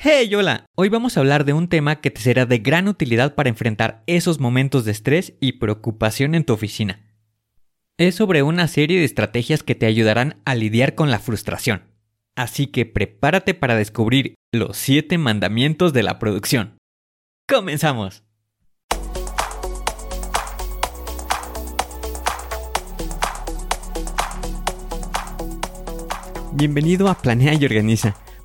Hey, hola, hoy vamos a hablar de un tema que te será de gran utilidad para enfrentar esos momentos de estrés y preocupación en tu oficina. Es sobre una serie de estrategias que te ayudarán a lidiar con la frustración. Así que prepárate para descubrir los 7 mandamientos de la producción. ¡Comenzamos! Bienvenido a Planea y Organiza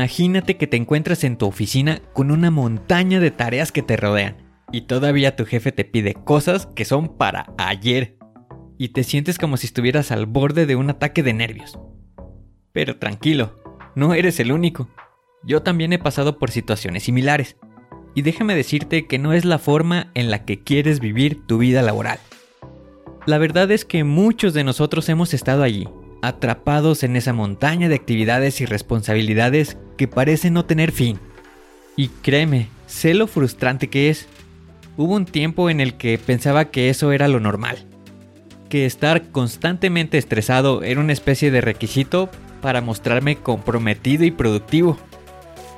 Imagínate que te encuentras en tu oficina con una montaña de tareas que te rodean y todavía tu jefe te pide cosas que son para ayer y te sientes como si estuvieras al borde de un ataque de nervios. Pero tranquilo, no eres el único. Yo también he pasado por situaciones similares y déjame decirte que no es la forma en la que quieres vivir tu vida laboral. La verdad es que muchos de nosotros hemos estado allí atrapados en esa montaña de actividades y responsabilidades que parece no tener fin. Y créeme, sé lo frustrante que es. Hubo un tiempo en el que pensaba que eso era lo normal, que estar constantemente estresado era una especie de requisito para mostrarme comprometido y productivo.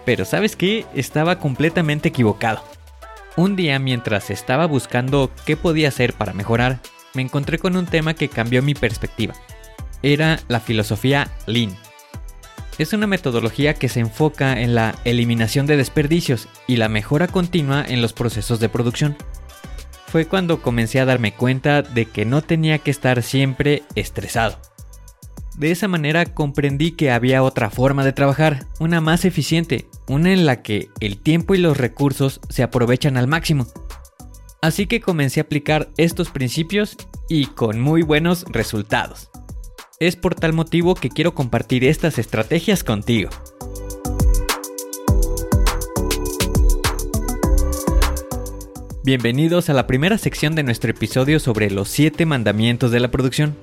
Pero sabes qué, estaba completamente equivocado. Un día mientras estaba buscando qué podía hacer para mejorar, me encontré con un tema que cambió mi perspectiva era la filosofía Lean. Es una metodología que se enfoca en la eliminación de desperdicios y la mejora continua en los procesos de producción. Fue cuando comencé a darme cuenta de que no tenía que estar siempre estresado. De esa manera comprendí que había otra forma de trabajar, una más eficiente, una en la que el tiempo y los recursos se aprovechan al máximo. Así que comencé a aplicar estos principios y con muy buenos resultados. Es por tal motivo que quiero compartir estas estrategias contigo. Bienvenidos a la primera sección de nuestro episodio sobre los 7 mandamientos de la producción.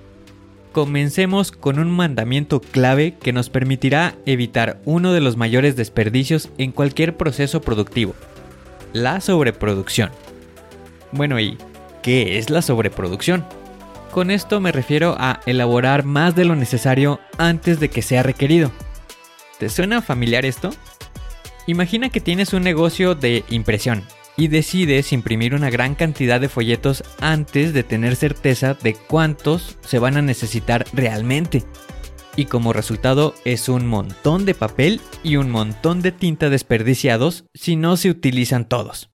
Comencemos con un mandamiento clave que nos permitirá evitar uno de los mayores desperdicios en cualquier proceso productivo, la sobreproducción. Bueno, ¿y qué es la sobreproducción? Con esto me refiero a elaborar más de lo necesario antes de que sea requerido. ¿Te suena familiar esto? Imagina que tienes un negocio de impresión y decides imprimir una gran cantidad de folletos antes de tener certeza de cuántos se van a necesitar realmente. Y como resultado es un montón de papel y un montón de tinta desperdiciados si no se utilizan todos.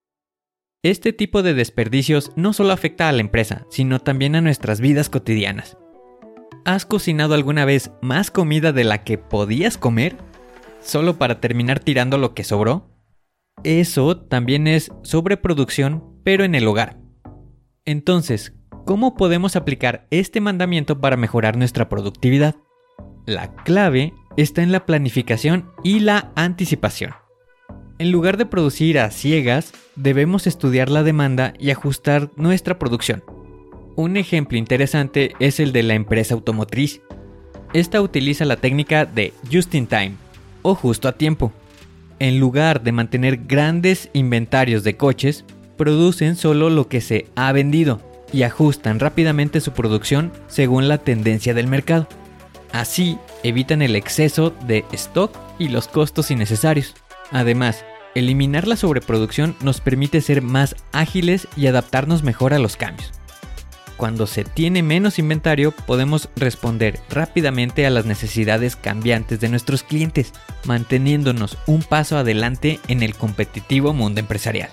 Este tipo de desperdicios no solo afecta a la empresa, sino también a nuestras vidas cotidianas. ¿Has cocinado alguna vez más comida de la que podías comer? ¿Solo para terminar tirando lo que sobró? Eso también es sobreproducción, pero en el hogar. Entonces, ¿cómo podemos aplicar este mandamiento para mejorar nuestra productividad? La clave está en la planificación y la anticipación. En lugar de producir a ciegas, debemos estudiar la demanda y ajustar nuestra producción. Un ejemplo interesante es el de la empresa automotriz. Esta utiliza la técnica de just in time o justo a tiempo. En lugar de mantener grandes inventarios de coches, producen solo lo que se ha vendido y ajustan rápidamente su producción según la tendencia del mercado. Así evitan el exceso de stock y los costos innecesarios. Además, eliminar la sobreproducción nos permite ser más ágiles y adaptarnos mejor a los cambios. cuando se tiene menos inventario podemos responder rápidamente a las necesidades cambiantes de nuestros clientes, manteniéndonos un paso adelante en el competitivo mundo empresarial.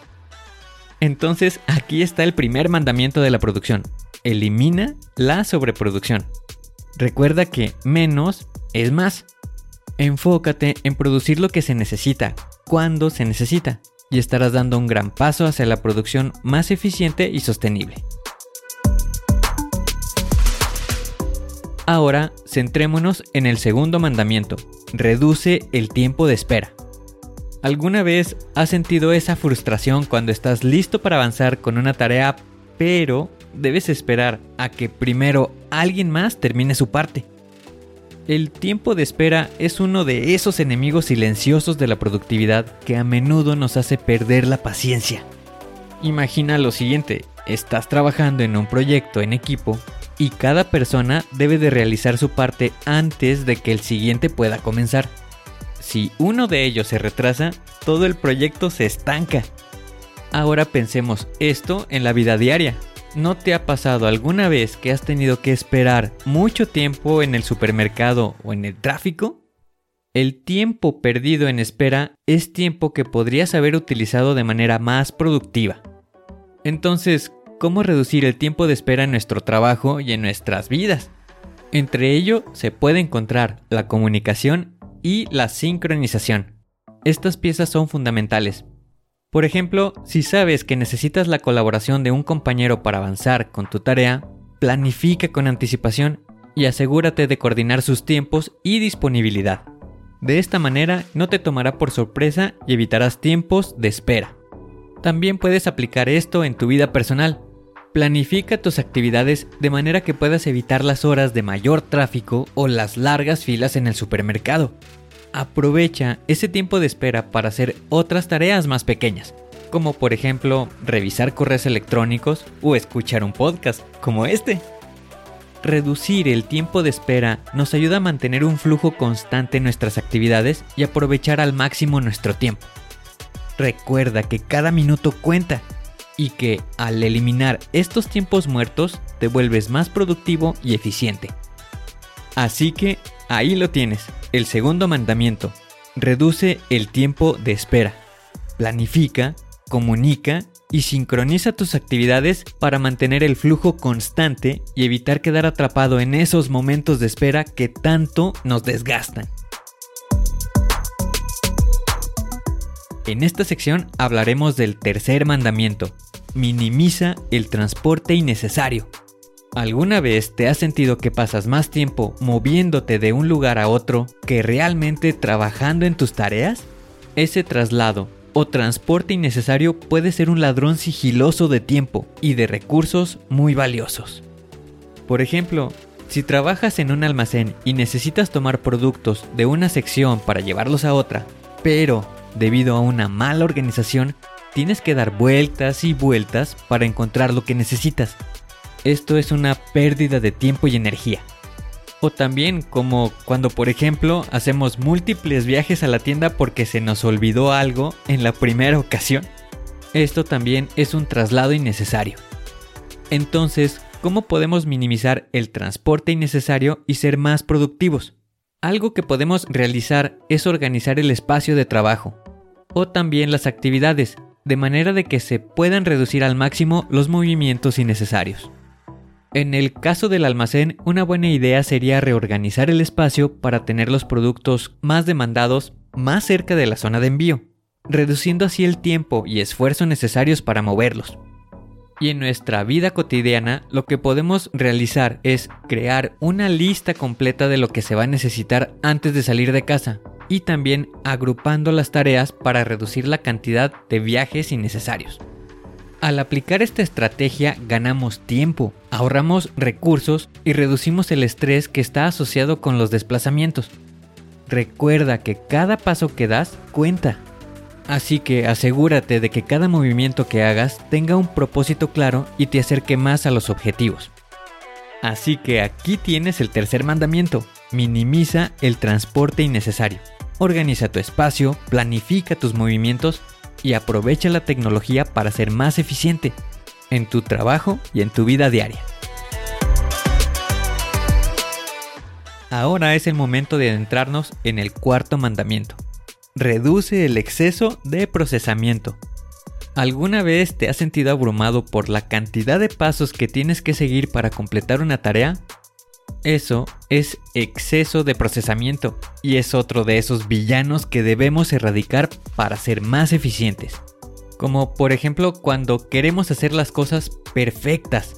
Entonces aquí está el primer mandamiento de la producción. Elimina la sobreproducción. Recuerda que menos es más. Enfócate en producir lo que se necesita, cuando se necesita, y estarás dando un gran paso hacia la producción más eficiente y sostenible. Ahora, centrémonos en el segundo mandamiento. Reduce el tiempo de espera. ¿Alguna vez has sentido esa frustración cuando estás listo para avanzar con una tarea, pero debes esperar a que primero alguien más termine su parte? El tiempo de espera es uno de esos enemigos silenciosos de la productividad que a menudo nos hace perder la paciencia. Imagina lo siguiente, estás trabajando en un proyecto en equipo y cada persona debe de realizar su parte antes de que el siguiente pueda comenzar. Si uno de ellos se retrasa, todo el proyecto se estanca. Ahora pensemos esto en la vida diaria. ¿No te ha pasado alguna vez que has tenido que esperar mucho tiempo en el supermercado o en el tráfico? El tiempo perdido en espera es tiempo que podrías haber utilizado de manera más productiva. Entonces, ¿cómo reducir el tiempo de espera en nuestro trabajo y en nuestras vidas? Entre ello se puede encontrar la comunicación y la sincronización. Estas piezas son fundamentales. Por ejemplo, si sabes que necesitas la colaboración de un compañero para avanzar con tu tarea, planifica con anticipación y asegúrate de coordinar sus tiempos y disponibilidad. De esta manera no te tomará por sorpresa y evitarás tiempos de espera. También puedes aplicar esto en tu vida personal. Planifica tus actividades de manera que puedas evitar las horas de mayor tráfico o las largas filas en el supermercado aprovecha ese tiempo de espera para hacer otras tareas más pequeñas, como por ejemplo revisar correos electrónicos o escuchar un podcast como este. Reducir el tiempo de espera nos ayuda a mantener un flujo constante en nuestras actividades y aprovechar al máximo nuestro tiempo. Recuerda que cada minuto cuenta y que al eliminar estos tiempos muertos te vuelves más productivo y eficiente. Así que ahí lo tienes, el segundo mandamiento. Reduce el tiempo de espera. Planifica, comunica y sincroniza tus actividades para mantener el flujo constante y evitar quedar atrapado en esos momentos de espera que tanto nos desgastan. En esta sección hablaremos del tercer mandamiento. Minimiza el transporte innecesario. ¿Alguna vez te has sentido que pasas más tiempo moviéndote de un lugar a otro que realmente trabajando en tus tareas? Ese traslado o transporte innecesario puede ser un ladrón sigiloso de tiempo y de recursos muy valiosos. Por ejemplo, si trabajas en un almacén y necesitas tomar productos de una sección para llevarlos a otra, pero debido a una mala organización, tienes que dar vueltas y vueltas para encontrar lo que necesitas esto es una pérdida de tiempo y energía. O también como cuando por ejemplo hacemos múltiples viajes a la tienda porque se nos olvidó algo en la primera ocasión. Esto también es un traslado innecesario. Entonces, ¿cómo podemos minimizar el transporte innecesario y ser más productivos? Algo que podemos realizar es organizar el espacio de trabajo o también las actividades, de manera de que se puedan reducir al máximo los movimientos innecesarios. En el caso del almacén, una buena idea sería reorganizar el espacio para tener los productos más demandados más cerca de la zona de envío, reduciendo así el tiempo y esfuerzo necesarios para moverlos. Y en nuestra vida cotidiana lo que podemos realizar es crear una lista completa de lo que se va a necesitar antes de salir de casa y también agrupando las tareas para reducir la cantidad de viajes innecesarios. Al aplicar esta estrategia ganamos tiempo, ahorramos recursos y reducimos el estrés que está asociado con los desplazamientos. Recuerda que cada paso que das cuenta. Así que asegúrate de que cada movimiento que hagas tenga un propósito claro y te acerque más a los objetivos. Así que aquí tienes el tercer mandamiento. Minimiza el transporte innecesario. Organiza tu espacio, planifica tus movimientos y aprovecha la tecnología para ser más eficiente en tu trabajo y en tu vida diaria. Ahora es el momento de adentrarnos en el cuarto mandamiento. Reduce el exceso de procesamiento. ¿Alguna vez te has sentido abrumado por la cantidad de pasos que tienes que seguir para completar una tarea? Eso es exceso de procesamiento y es otro de esos villanos que debemos erradicar para ser más eficientes. Como por ejemplo cuando queremos hacer las cosas perfectas.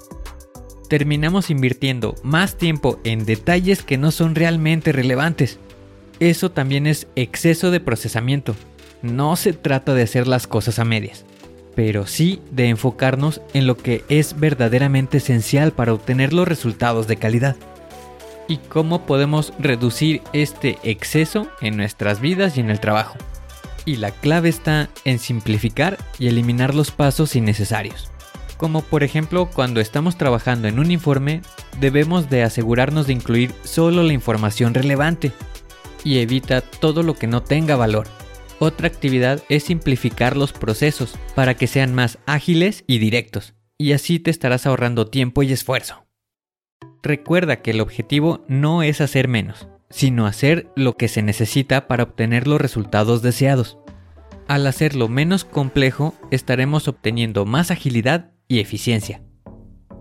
Terminamos invirtiendo más tiempo en detalles que no son realmente relevantes. Eso también es exceso de procesamiento. No se trata de hacer las cosas a medias pero sí de enfocarnos en lo que es verdaderamente esencial para obtener los resultados de calidad. Y cómo podemos reducir este exceso en nuestras vidas y en el trabajo. Y la clave está en simplificar y eliminar los pasos innecesarios. Como por ejemplo cuando estamos trabajando en un informe, debemos de asegurarnos de incluir solo la información relevante y evita todo lo que no tenga valor otra actividad es simplificar los procesos para que sean más ágiles y directos, y así te estarás ahorrando tiempo y esfuerzo. Recuerda que el objetivo no es hacer menos, sino hacer lo que se necesita para obtener los resultados deseados. Al hacerlo menos complejo, estaremos obteniendo más agilidad y eficiencia.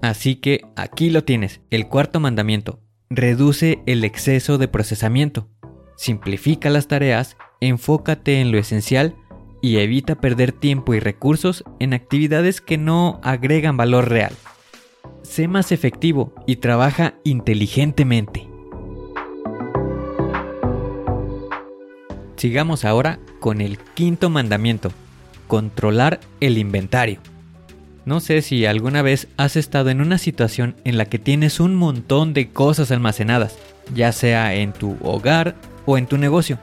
Así que aquí lo tienes, el cuarto mandamiento. Reduce el exceso de procesamiento. Simplifica las tareas enfócate en lo esencial y evita perder tiempo y recursos en actividades que no agregan valor real. Sé más efectivo y trabaja inteligentemente. Sigamos ahora con el quinto mandamiento, controlar el inventario. No sé si alguna vez has estado en una situación en la que tienes un montón de cosas almacenadas, ya sea en tu hogar o en tu negocio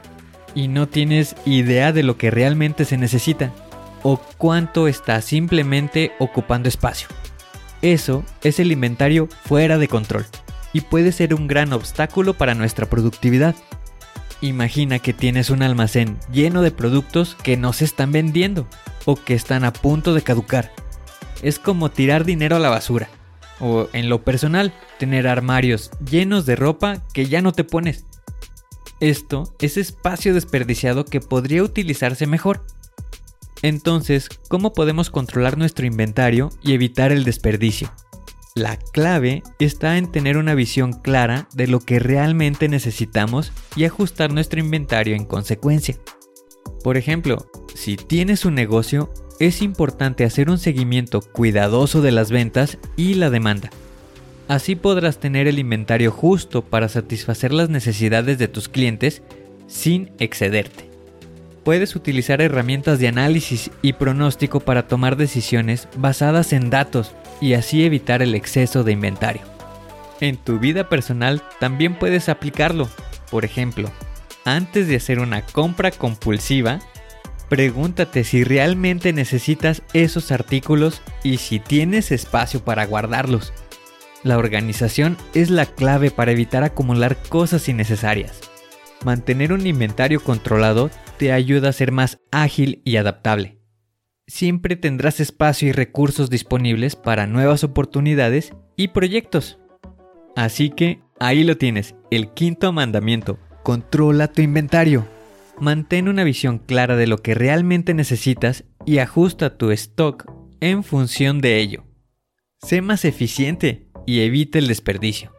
y no tienes idea de lo que realmente se necesita o cuánto está simplemente ocupando espacio. Eso es el inventario fuera de control y puede ser un gran obstáculo para nuestra productividad. Imagina que tienes un almacén lleno de productos que no se están vendiendo o que están a punto de caducar. Es como tirar dinero a la basura. O en lo personal, tener armarios llenos de ropa que ya no te pones esto es espacio desperdiciado que podría utilizarse mejor. Entonces, ¿cómo podemos controlar nuestro inventario y evitar el desperdicio? La clave está en tener una visión clara de lo que realmente necesitamos y ajustar nuestro inventario en consecuencia. Por ejemplo, si tienes un negocio, es importante hacer un seguimiento cuidadoso de las ventas y la demanda. Así podrás tener el inventario justo para satisfacer las necesidades de tus clientes sin excederte. Puedes utilizar herramientas de análisis y pronóstico para tomar decisiones basadas en datos y así evitar el exceso de inventario. En tu vida personal también puedes aplicarlo. Por ejemplo, antes de hacer una compra compulsiva, pregúntate si realmente necesitas esos artículos y si tienes espacio para guardarlos. La organización es la clave para evitar acumular cosas innecesarias. Mantener un inventario controlado te ayuda a ser más ágil y adaptable. Siempre tendrás espacio y recursos disponibles para nuevas oportunidades y proyectos. Así que ahí lo tienes, el quinto mandamiento. Controla tu inventario. Mantén una visión clara de lo que realmente necesitas y ajusta tu stock en función de ello. Sé más eficiente y evite el desperdicio.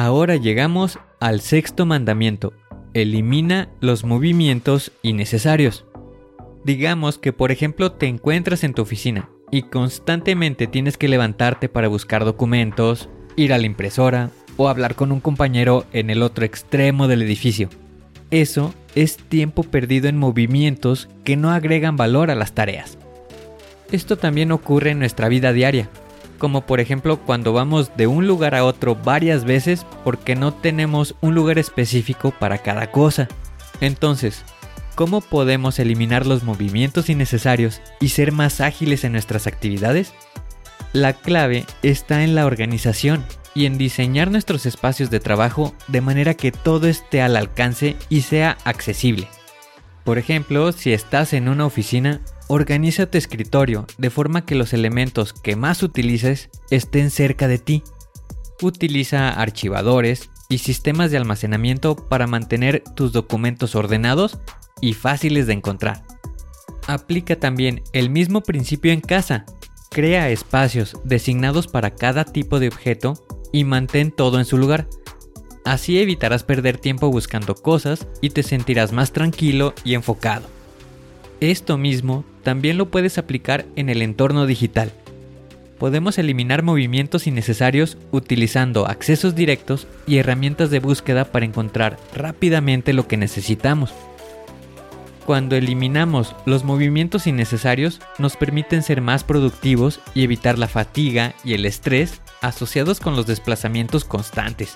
Ahora llegamos al sexto mandamiento. Elimina los movimientos innecesarios. Digamos que por ejemplo te encuentras en tu oficina y constantemente tienes que levantarte para buscar documentos, ir a la impresora o hablar con un compañero en el otro extremo del edificio. Eso es tiempo perdido en movimientos que no agregan valor a las tareas. Esto también ocurre en nuestra vida diaria, como por ejemplo cuando vamos de un lugar a otro varias veces porque no tenemos un lugar específico para cada cosa. Entonces, ¿cómo podemos eliminar los movimientos innecesarios y ser más ágiles en nuestras actividades? La clave está en la organización y en diseñar nuestros espacios de trabajo de manera que todo esté al alcance y sea accesible. Por ejemplo, si estás en una oficina, Organiza tu escritorio de forma que los elementos que más utilices estén cerca de ti. Utiliza archivadores y sistemas de almacenamiento para mantener tus documentos ordenados y fáciles de encontrar. Aplica también el mismo principio en casa. Crea espacios designados para cada tipo de objeto y mantén todo en su lugar. Así evitarás perder tiempo buscando cosas y te sentirás más tranquilo y enfocado. Esto mismo también lo puedes aplicar en el entorno digital podemos eliminar movimientos innecesarios utilizando accesos directos y herramientas de búsqueda para encontrar rápidamente lo que necesitamos. Cuando eliminamos los movimientos innecesarios nos permiten ser más productivos y evitar la fatiga y el estrés asociados con los desplazamientos constantes.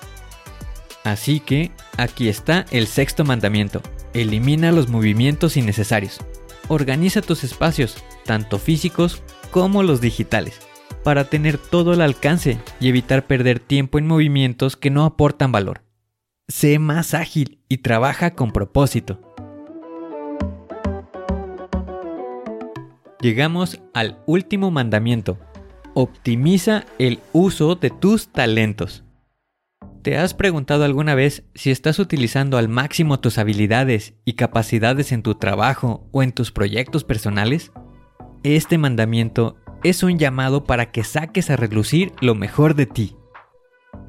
Así que aquí está el sexto mandamiento. Elimina los movimientos innecesarios. Organiza tus espacios, tanto físicos como los digitales para tener todo el alcance y evitar perder tiempo en movimientos que no aportan valor. Sé más ágil y trabaja con propósito. Llegamos al último mandamiento. Optimiza el uso de tus talentos. ¿Te has preguntado alguna vez si estás utilizando al máximo tus habilidades y capacidades en tu trabajo o en tus proyectos personales? Este mandamiento es un llamado para que saques a relucir lo mejor de ti.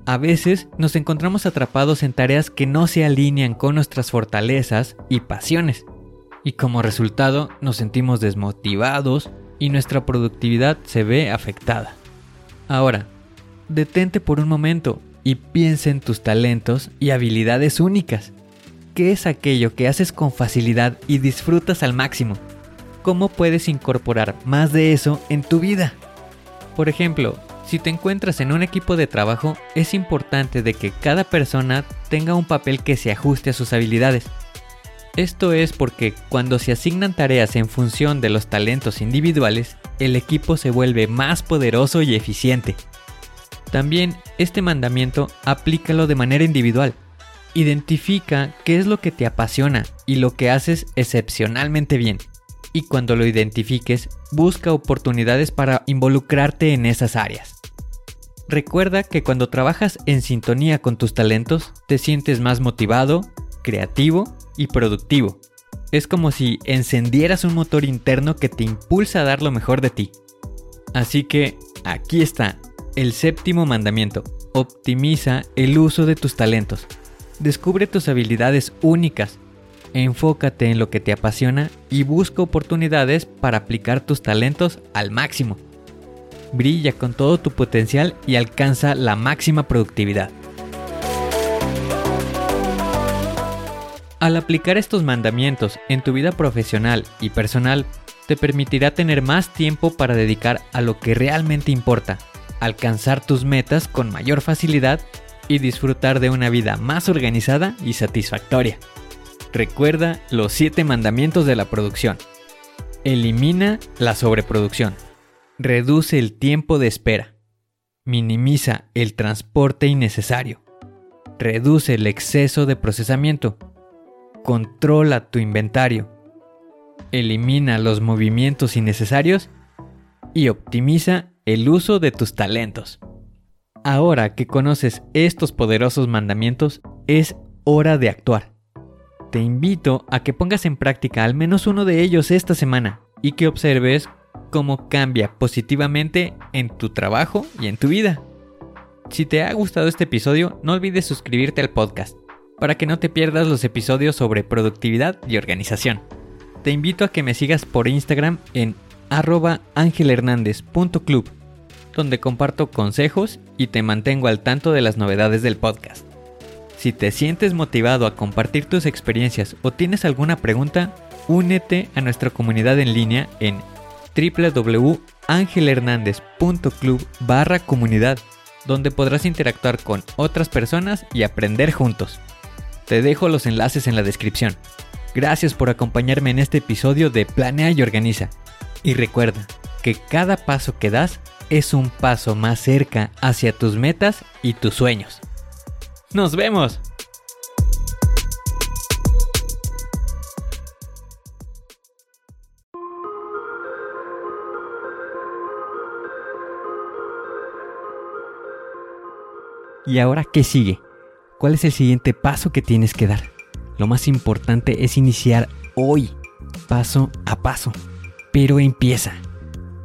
A veces nos encontramos atrapados en tareas que no se alinean con nuestras fortalezas y pasiones, y como resultado nos sentimos desmotivados y nuestra productividad se ve afectada. Ahora, detente por un momento y piensa en tus talentos y habilidades únicas. ¿Qué es aquello que haces con facilidad y disfrutas al máximo? cómo puedes incorporar más de eso en tu vida. Por ejemplo, si te encuentras en un equipo de trabajo, es importante de que cada persona tenga un papel que se ajuste a sus habilidades. Esto es porque cuando se asignan tareas en función de los talentos individuales, el equipo se vuelve más poderoso y eficiente. También este mandamiento aplícalo de manera individual. Identifica qué es lo que te apasiona y lo que haces excepcionalmente bien y cuando lo identifiques, busca oportunidades para involucrarte en esas áreas. Recuerda que cuando trabajas en sintonía con tus talentos, te sientes más motivado, creativo y productivo. Es como si encendieras un motor interno que te impulsa a dar lo mejor de ti. Así que aquí está, el séptimo mandamiento. Optimiza el uso de tus talentos. Descubre tus habilidades únicas enfócate en lo que te apasiona y busca oportunidades para aplicar tus talentos al máximo. Brilla con todo tu potencial y alcanza la máxima productividad. Al aplicar estos mandamientos en tu vida profesional y personal, te permitirá tener más tiempo para dedicar a lo que realmente importa, alcanzar tus metas con mayor facilidad y disfrutar de una vida más organizada y satisfactoria. Recuerda los 7 mandamientos de la producción. Elimina la sobreproducción. Reduce el tiempo de espera. Minimiza el transporte innecesario. Reduce el exceso de procesamiento. Controla tu inventario. Elimina los movimientos innecesarios y optimiza el uso de tus talentos. Ahora que conoces estos poderosos mandamientos, es hora de actuar te invito a que pongas en práctica al menos uno de ellos esta semana y que observes cómo cambia positivamente en tu trabajo y en tu vida. Si te ha gustado este episodio, no olvides suscribirte al podcast para que no te pierdas los episodios sobre productividad y organización. Te invito a que me sigas por Instagram en arroba angelhernandez.club, donde comparto consejos y te mantengo al tanto de las novedades del podcast. Si te sientes motivado a compartir tus experiencias o tienes alguna pregunta, únete a nuestra comunidad en línea en www.angelhernandez.club barra comunidad, donde podrás interactuar con otras personas y aprender juntos. Te dejo los enlaces en la descripción. Gracias por acompañarme en este episodio de Planea y Organiza. Y recuerda que cada paso que das es un paso más cerca hacia tus metas y tus sueños. Nos vemos. ¿Y ahora qué sigue? ¿Cuál es el siguiente paso que tienes que dar? Lo más importante es iniciar hoy, paso a paso. Pero empieza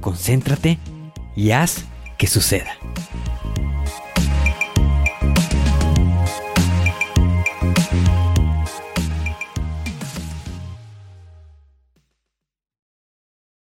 concéntrate y haz que suceda.